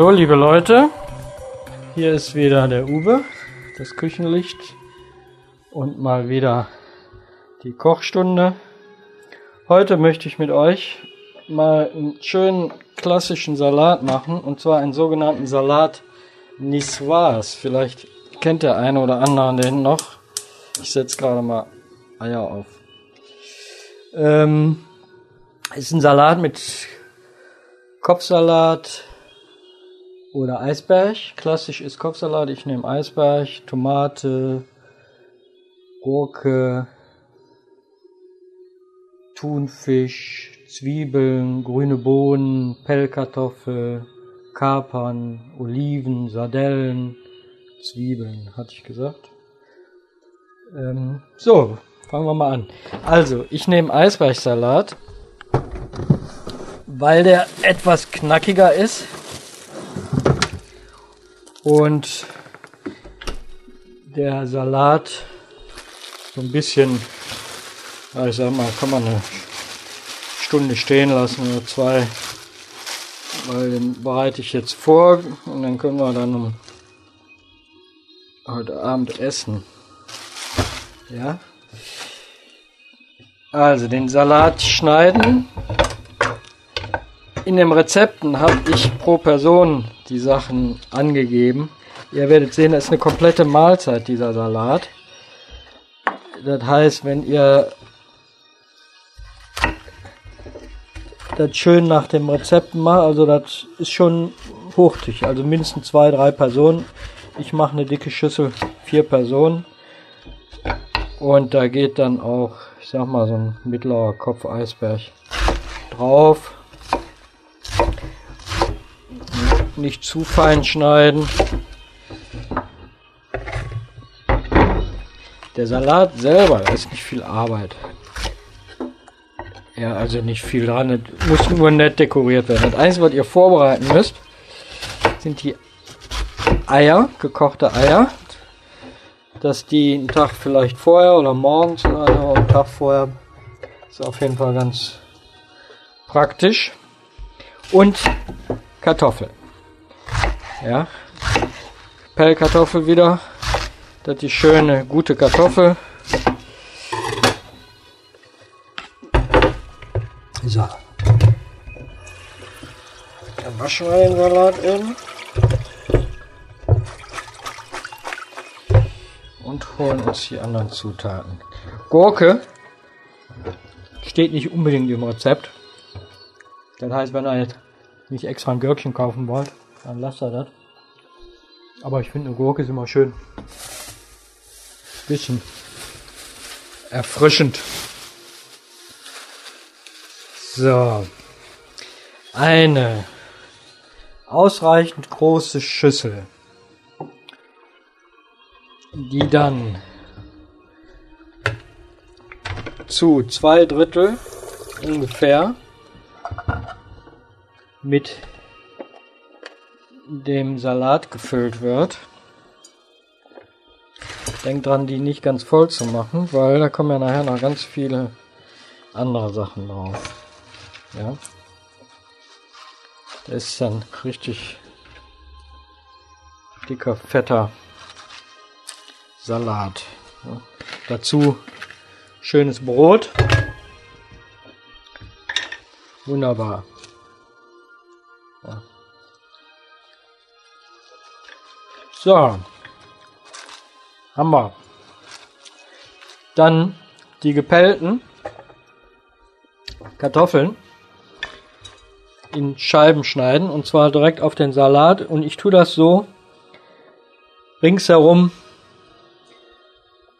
Hallo liebe Leute, hier ist wieder der Uwe, das Küchenlicht und mal wieder die Kochstunde. Heute möchte ich mit euch mal einen schönen klassischen Salat machen und zwar einen sogenannten Salat Niçoise. Vielleicht kennt der eine oder andere den noch. Ich setze gerade mal Eier auf. Ähm, ist ein Salat mit Kopfsalat oder Eisberg. Klassisch ist Kopfsalat. Ich nehme Eisberg, Tomate, Gurke, Thunfisch, Zwiebeln, grüne Bohnen, Pellkartoffel, Kapern, Oliven, Sardellen, Zwiebeln, hatte ich gesagt. Ähm, so, fangen wir mal an. Also, ich nehme Eisbergsalat weil der etwas knackiger ist und der Salat so ein bisschen, ich sag mal, kann man eine Stunde stehen lassen oder zwei, weil den bereite ich jetzt vor und dann können wir dann heute Abend essen. Ja. Also den Salat schneiden in den Rezepten habe ich pro Person die Sachen angegeben. Ihr werdet sehen, es ist eine komplette Mahlzeit, dieser Salat. Das heißt, wenn ihr das schön nach dem Rezept macht, also das ist schon hochtig, also mindestens zwei, drei Personen. Ich mache eine dicke Schüssel, vier Personen. Und da geht dann auch, ich sag mal, so ein mittlerer Kopf Eisberg drauf. Nicht zu fein schneiden. Der Salat selber ist nicht viel Arbeit. Ja, also nicht viel dran. Es muss nur nett dekoriert werden. Das Einzige, was ihr vorbereiten müsst, sind die Eier, gekochte Eier. Dass die einen Tag vielleicht vorher oder morgens oder einen Tag vorher ist auf jeden Fall ganz praktisch. Und Kartoffeln. Ja. Pellkartoffel wieder. Das ist die schöne, gute Kartoffel. So. Dann waschen wir den Salat eben. Und holen uns die anderen Zutaten. Gurke steht nicht unbedingt im Rezept. Das heißt, wenn ihr nicht extra ein Gürkchen kaufen wollt, dann lasst er das. Aber ich finde eine Gurke ist immer schön. Bisschen erfrischend. So. Eine ausreichend große Schüssel, die dann zu zwei Drittel ungefähr mit dem Salat gefüllt wird. Denkt dran, die nicht ganz voll zu machen, weil da kommen ja nachher noch ganz viele andere Sachen drauf. Ja. Der ist dann richtig dicker, fetter Salat. Ja. Dazu schönes Brot. Wunderbar. Ja. So. Haben wir. Dann die gepellten Kartoffeln in Scheiben schneiden und zwar direkt auf den Salat und ich tue das so ringsherum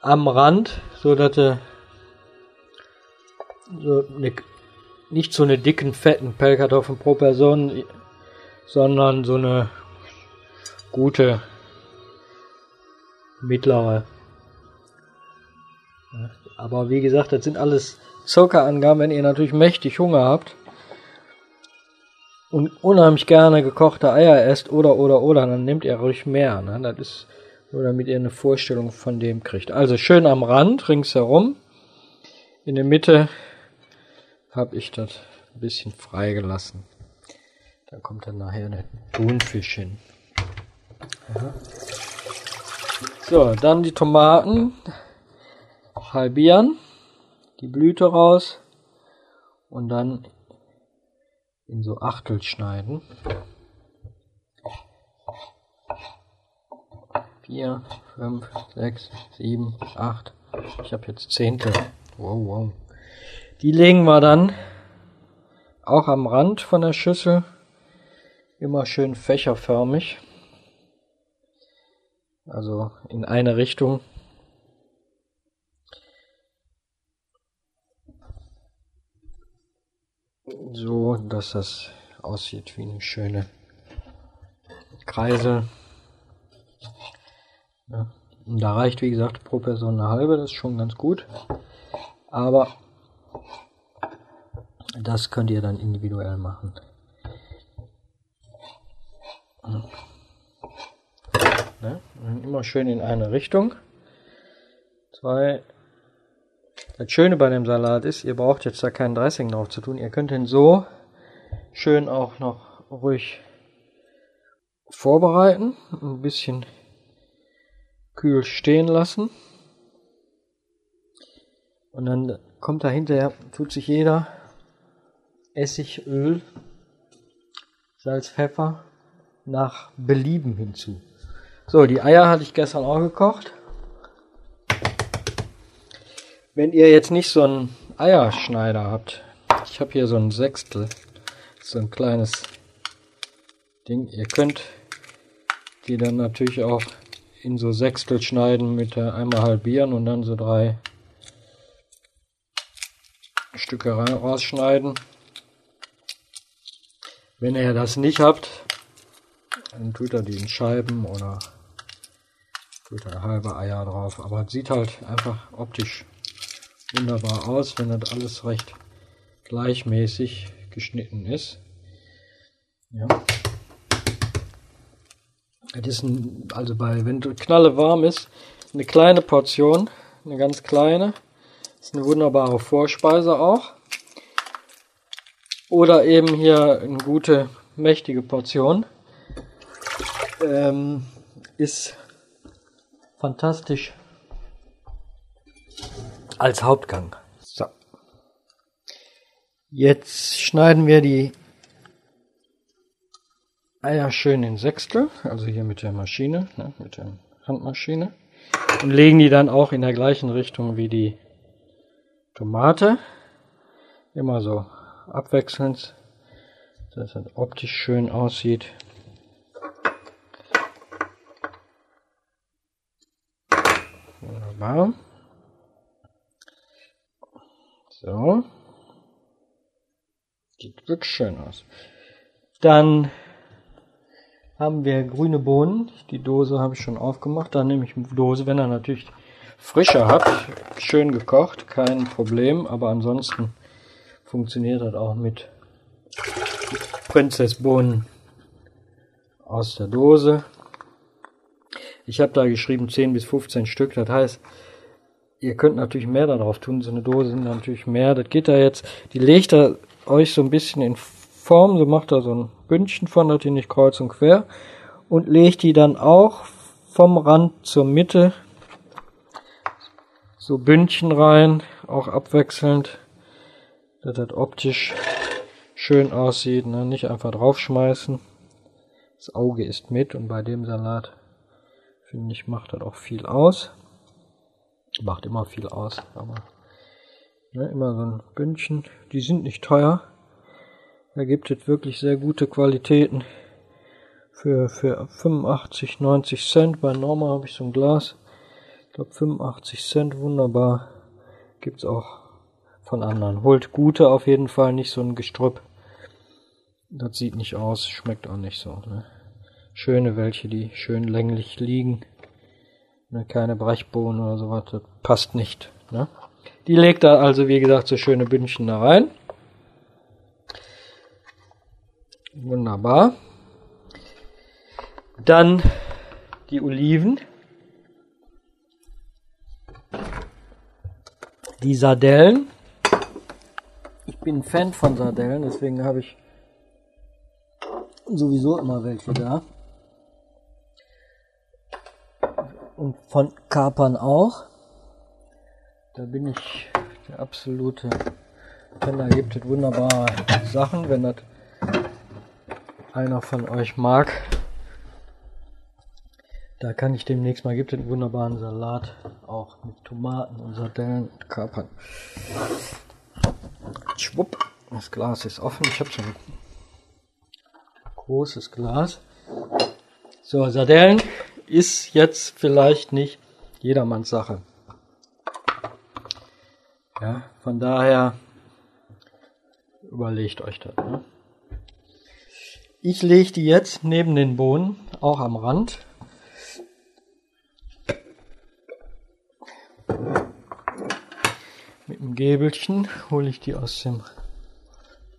am Rand, so dass er so eine, nicht so eine dicken fetten Pellkartoffeln pro Person, sondern so eine gute mittlere. Aber wie gesagt, das sind alles Zuckerangaben, wenn ihr natürlich mächtig Hunger habt und unheimlich gerne gekochte Eier esst oder oder oder, dann nehmt ihr ruhig mehr. Ne? Das ist nur damit ihr eine Vorstellung von dem kriegt. Also schön am Rand, ringsherum. In der Mitte habe ich das ein bisschen freigelassen. Da kommt dann nachher der Thunfisch hin. Ja. So, dann die Tomaten halbieren, die Blüte raus und dann in so Achtel schneiden. Vier, fünf, sechs, sieben, acht. Ich habe jetzt Zehntel. Wow, wow. Die legen wir dann auch am Rand von der Schüssel immer schön fächerförmig. Also in eine Richtung. So, dass das aussieht wie eine schöne Kreisel. Ja. Und da reicht, wie gesagt, pro Person eine halbe, das ist schon ganz gut. Aber das könnt ihr dann individuell machen. Immer schön in eine Richtung. Zwei. Das Schöne bei dem Salat ist, ihr braucht jetzt da kein Dressing drauf zu tun. Ihr könnt ihn so schön auch noch ruhig vorbereiten. Ein bisschen kühl stehen lassen. Und dann kommt da hinterher, tut sich jeder Essig, Öl, Salz, Pfeffer nach Belieben hinzu. So, die Eier hatte ich gestern auch gekocht. Wenn ihr jetzt nicht so einen Eierschneider habt, ich habe hier so ein Sechstel, so ein kleines Ding. Ihr könnt die dann natürlich auch in so Sechstel schneiden mit einmal halbieren und dann so drei Stücke rausschneiden. Wenn ihr das nicht habt, dann tut er die in Scheiben oder tut er halbe Eier drauf. Aber sieht halt einfach optisch wunderbar aus, wenn das alles recht gleichmäßig geschnitten ist. Ja. Das ist ein, also bei, wenn Knalle warm ist, eine kleine Portion, eine ganz kleine. Das ist eine wunderbare Vorspeise auch. Oder eben hier eine gute, mächtige Portion. Ähm, ist fantastisch als Hauptgang. So. Jetzt schneiden wir die Eier schön in Sechstel, also hier mit der Maschine, ne, mit der Handmaschine. Und legen die dann auch in der gleichen Richtung wie die Tomate. Immer so abwechselnd, dass es optisch schön aussieht. Wunderbar. So. Sieht wirklich schön aus. Dann haben wir grüne Bohnen. Die Dose habe ich schon aufgemacht. Dann nehme ich eine Dose, wenn ihr natürlich frischer habt. Schön gekocht, kein Problem. Aber ansonsten funktioniert das auch mit Prinzessbohnen aus der Dose. Ich habe da geschrieben 10 bis 15 Stück. Das heißt, ihr könnt natürlich mehr darauf tun. So eine Dose sind natürlich mehr. Das geht da jetzt. Die legt da euch so ein bisschen in Form. So macht da so ein Bündchen von, die nicht kreuz und quer. Und legt die dann auch vom Rand zur Mitte so Bündchen rein. Auch abwechselnd dass das optisch schön aussieht. Ne? Nicht einfach draufschmeißen. Das Auge ist mit und bei dem Salat finde ich macht das auch viel aus. Macht immer viel aus, aber ne, immer so ein Bündchen. Die sind nicht teuer. Da gibt es wirklich sehr gute Qualitäten für, für 85, 90 Cent. Bei Norma habe ich so ein Glas. Ich glaube 85 Cent, wunderbar. Gibt's auch von anderen. Holt gute auf jeden Fall, nicht so ein Gestrüpp. Das sieht nicht aus, schmeckt auch nicht so. Ne? Schöne welche, die schön länglich liegen. Ne, keine Brechbohnen oder sowas, das passt nicht. Ne? Die legt da also, wie gesagt, so schöne Bündchen da rein. Wunderbar. Dann die Oliven. Die Sardellen bin Fan von Sardellen, deswegen habe ich sowieso immer welche da. Und von Kapern auch. Da bin ich der absolute Kenner. Gibt es wunderbare Sachen, wenn das einer von euch mag. Da kann ich demnächst mal, gibt es wunderbaren Salat, auch mit Tomaten und Sardellen und Kapern. Schwupp, das Glas ist offen. Ich habe so ein großes Glas. So, Sardellen ist jetzt vielleicht nicht jedermanns Sache. Ja, von daher überlegt euch das. Ne? Ich lege die jetzt neben den Bohnen, auch am Rand. Mit dem Gäbelchen hole ich die aus dem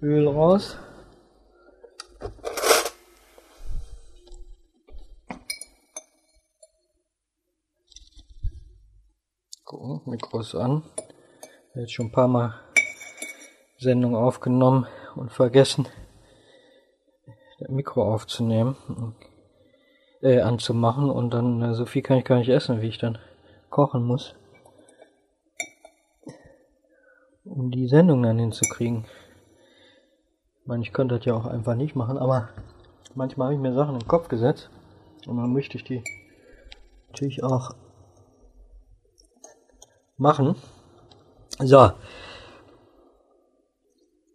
Öl raus. Mikros an. Jetzt schon ein paar Mal Sendung aufgenommen und vergessen, das Mikro aufzunehmen, äh, anzumachen und dann äh, so viel kann ich gar nicht essen, wie ich dann kochen muss um die Sendung dann hinzukriegen. Ich meine, ich könnte das ja auch einfach nicht machen, aber manchmal habe ich mir Sachen den Kopf gesetzt und dann möchte ich die natürlich auch machen. So.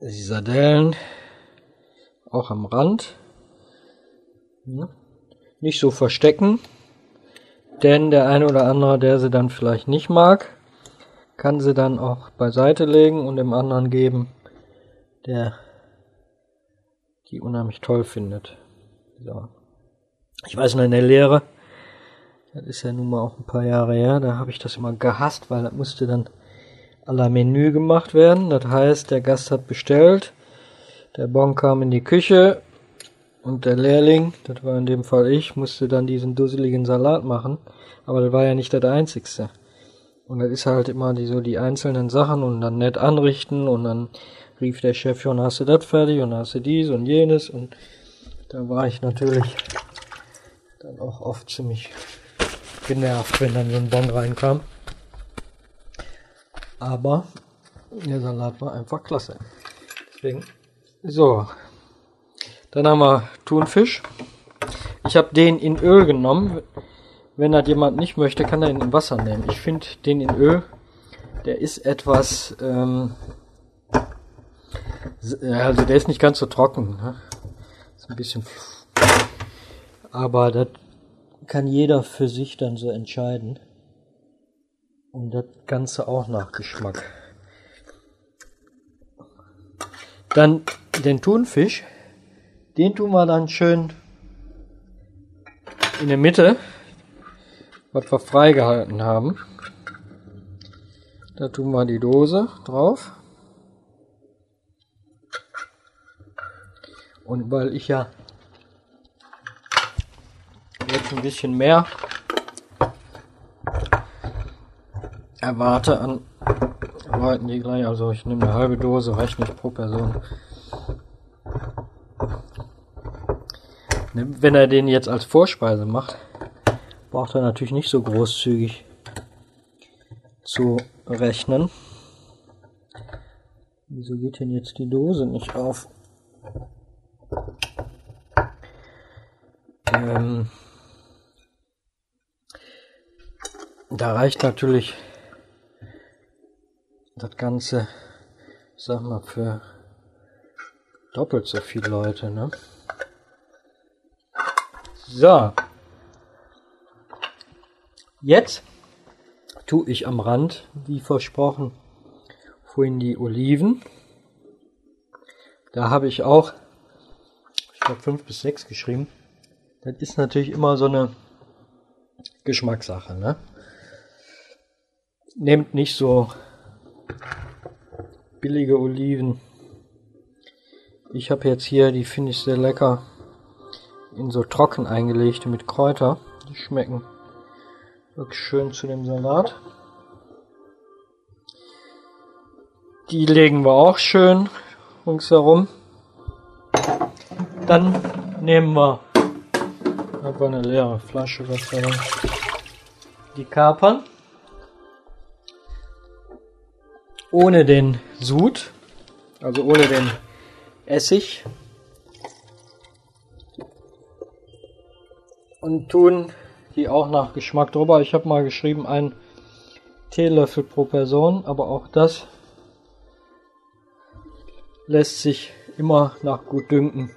Die Sardellen auch am Rand. Nicht so verstecken, denn der eine oder andere, der sie dann vielleicht nicht mag, kann sie dann auch beiseite legen und dem anderen geben, der die unheimlich toll findet. So. Ich weiß noch in der Lehre, das ist ja nun mal auch ein paar Jahre her, da habe ich das immer gehasst, weil das musste dann à la Menü gemacht werden. Das heißt, der Gast hat bestellt, der Bon kam in die Küche und der Lehrling, das war in dem Fall ich, musste dann diesen dusseligen Salat machen. Aber das war ja nicht das Einzigste. Und das ist halt immer die, so die einzelnen Sachen und dann nett anrichten und dann rief der Chef schon, hast du das fertig und hast du dies und jenes und da war ich natürlich dann auch oft ziemlich genervt, wenn dann so ein Bon reinkam. Aber der Salat war einfach klasse. Deswegen, so. Dann haben wir Thunfisch. Ich habe den in Öl genommen. Wenn das jemand nicht möchte, kann er ihn in Wasser nehmen. Ich finde den in Öl, der ist etwas, ähm, also der ist nicht ganz so trocken. Ne? Ist ein bisschen, aber das kann jeder für sich dann so entscheiden. Und das Ganze auch nach Geschmack. Dann den Thunfisch, den tun wir dann schön in der Mitte was wir freigehalten haben. Da tun wir die Dose drauf. Und weil ich ja jetzt ein bisschen mehr erwarte an Leuten, die gleich, also ich nehme eine halbe Dose, reicht nicht pro Person. Wenn er den jetzt als Vorspeise macht, braucht er natürlich nicht so großzügig zu rechnen. Wieso geht denn jetzt die Dose nicht auf? Ähm, da reicht natürlich das Ganze, sag mal, für doppelt so viele Leute, ne? So. Jetzt tue ich am Rand, wie versprochen, vorhin die Oliven. Da habe ich auch, ich glaube, fünf bis sechs geschrieben. Das ist natürlich immer so eine Geschmackssache. Ne? Nehmt nicht so billige Oliven. Ich habe jetzt hier, die finde ich sehr lecker, in so trocken eingelegte mit Kräuter. Die schmecken Wirklich schön zu dem Salat. Die legen wir auch schön ringsherum. Dann nehmen wir einfach eine leere Flasche, Gott sei Dank. Die Kapern. Ohne den Sud, also ohne den Essig. Und tun die auch nach Geschmack drüber. Ich habe mal geschrieben, ein Teelöffel pro Person, aber auch das lässt sich immer nach Gutdünken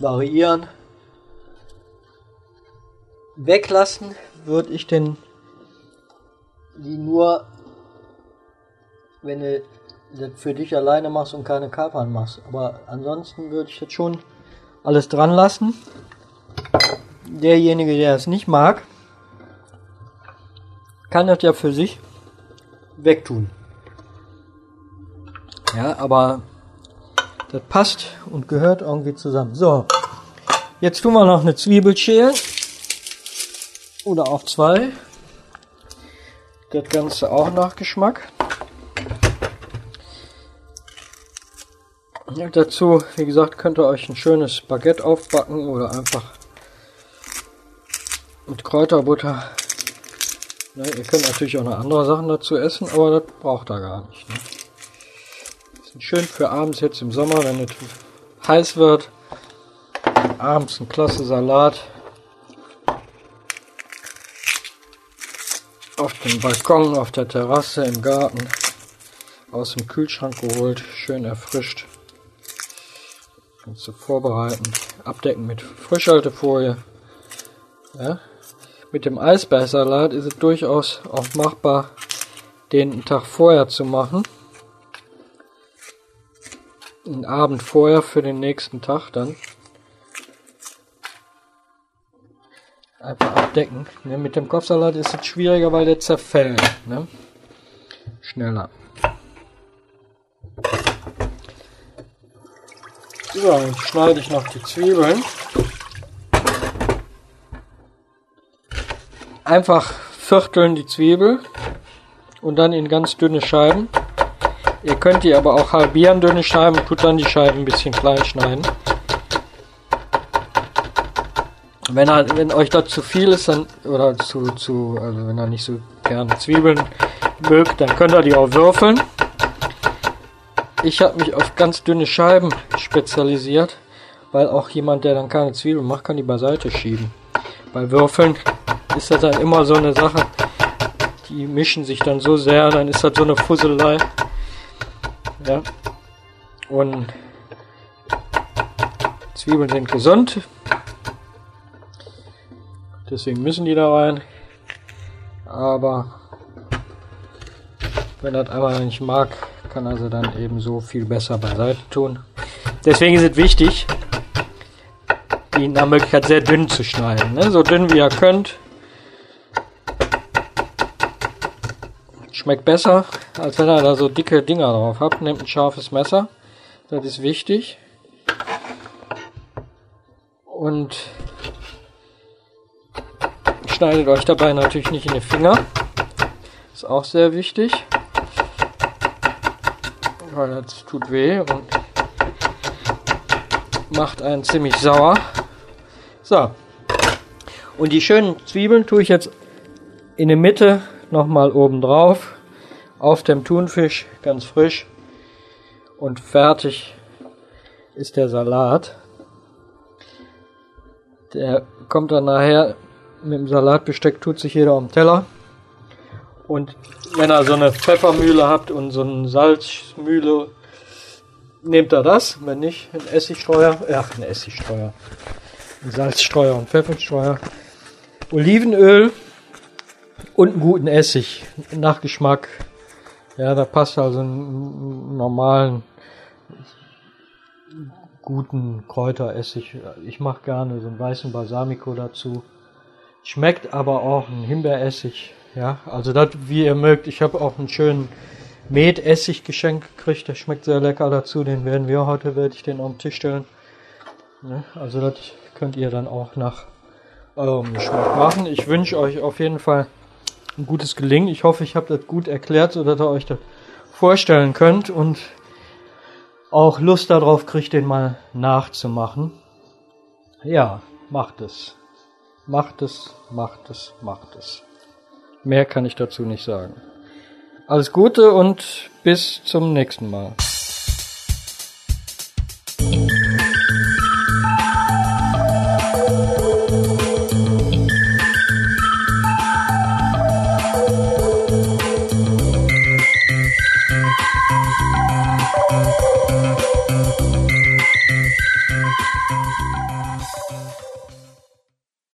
variieren. Weglassen würde ich den die nur, wenn du das für dich alleine machst und keine Kapern machst. Aber ansonsten würde ich jetzt schon alles dran lassen. Derjenige, der es nicht mag, kann das ja für sich wegtun. Ja, aber das passt und gehört irgendwie zusammen. So, jetzt tun wir noch eine Zwiebel schälen. Oder auch zwei. Das Ganze auch nach Geschmack. Dazu, wie gesagt, könnt ihr euch ein schönes Baguette aufbacken oder einfach mit Kräuterbutter. Ja, ihr könnt natürlich auch noch andere Sachen dazu essen, aber das braucht ihr gar nicht. Ne? Sind schön für abends jetzt im Sommer, wenn es heiß wird. Abends ein klasse Salat. Auf dem Balkon, auf der Terrasse, im Garten. Aus dem Kühlschrank geholt, schön erfrischt. Kannst du vorbereiten. Abdecken mit Frischhaltefolie. Ja. Mit dem Eisbergsalat ist es durchaus auch machbar, den einen Tag vorher zu machen einen Abend vorher für den nächsten Tag dann einfach abdecken. Ne, mit dem Kopfsalat ist es schwieriger, weil der zerfällt. Ne? Schneller. So, dann schneide ich noch die Zwiebeln. Einfach vierteln die Zwiebel und dann in ganz dünne Scheiben. Ihr könnt die aber auch halbieren, dünne Scheiben, tut dann die Scheiben ein bisschen klein schneiden. Wenn, er, wenn euch das zu viel ist, dann, oder zu, zu, also wenn ihr nicht so gerne Zwiebeln mögt, dann könnt ihr die auch würfeln. Ich habe mich auf ganz dünne Scheiben spezialisiert, weil auch jemand, der dann keine Zwiebeln macht, kann die beiseite schieben. Bei Würfeln ist das dann immer so eine Sache, die mischen sich dann so sehr, dann ist das so eine Fusselei. Ja. Und Zwiebeln sind gesund. Deswegen müssen die da rein. Aber wenn das einmal nicht mag, kann sie dann eben so viel besser beiseite tun. Deswegen ist es wichtig, die nach Möglichkeit sehr dünn zu schneiden. Ne? So dünn wie ihr könnt. Schmeckt besser, als wenn ihr da so dicke Dinger drauf habt. Nehmt ein scharfes Messer. Das ist wichtig. Und schneidet euch dabei natürlich nicht in die Finger. Ist auch sehr wichtig. Weil das tut weh und macht einen ziemlich sauer. So. Und die schönen Zwiebeln tue ich jetzt in der Mitte nochmal oben drauf auf dem Thunfisch, ganz frisch und fertig ist der Salat. Der kommt dann nachher mit dem Salatbesteck, tut sich jeder am Teller. Und wenn ihr so eine Pfeffermühle habt und so eine Salzmühle, nehmt ihr das. Wenn nicht, ein Essigstreuer, ja, ein Essigstreuer, ein Salzstreuer und Pfefferstreuer. Olivenöl, und einen guten Essig, Nachgeschmack. Ja, da passt also einen normalen, guten Kräuteressig. Ich mache gerne so einen weißen Balsamico dazu. Schmeckt aber auch ein Himbeeressig. Ja, also das, wie ihr mögt. Ich habe auch einen schönen Metessig geschenkt gekriegt. Der schmeckt sehr lecker dazu. Den werden wir heute, werde ich den auf den Tisch stellen. Ja, also das könnt ihr dann auch nach eurem Geschmack machen. Ich wünsche euch auf jeden Fall ein gutes Gelingen. Ich hoffe, ich habe das gut erklärt, sodass ihr euch das vorstellen könnt und auch Lust darauf kriegt, den mal nachzumachen. Ja, macht es. Macht es, macht es, macht es. Mehr kann ich dazu nicht sagen. Alles Gute und bis zum nächsten Mal.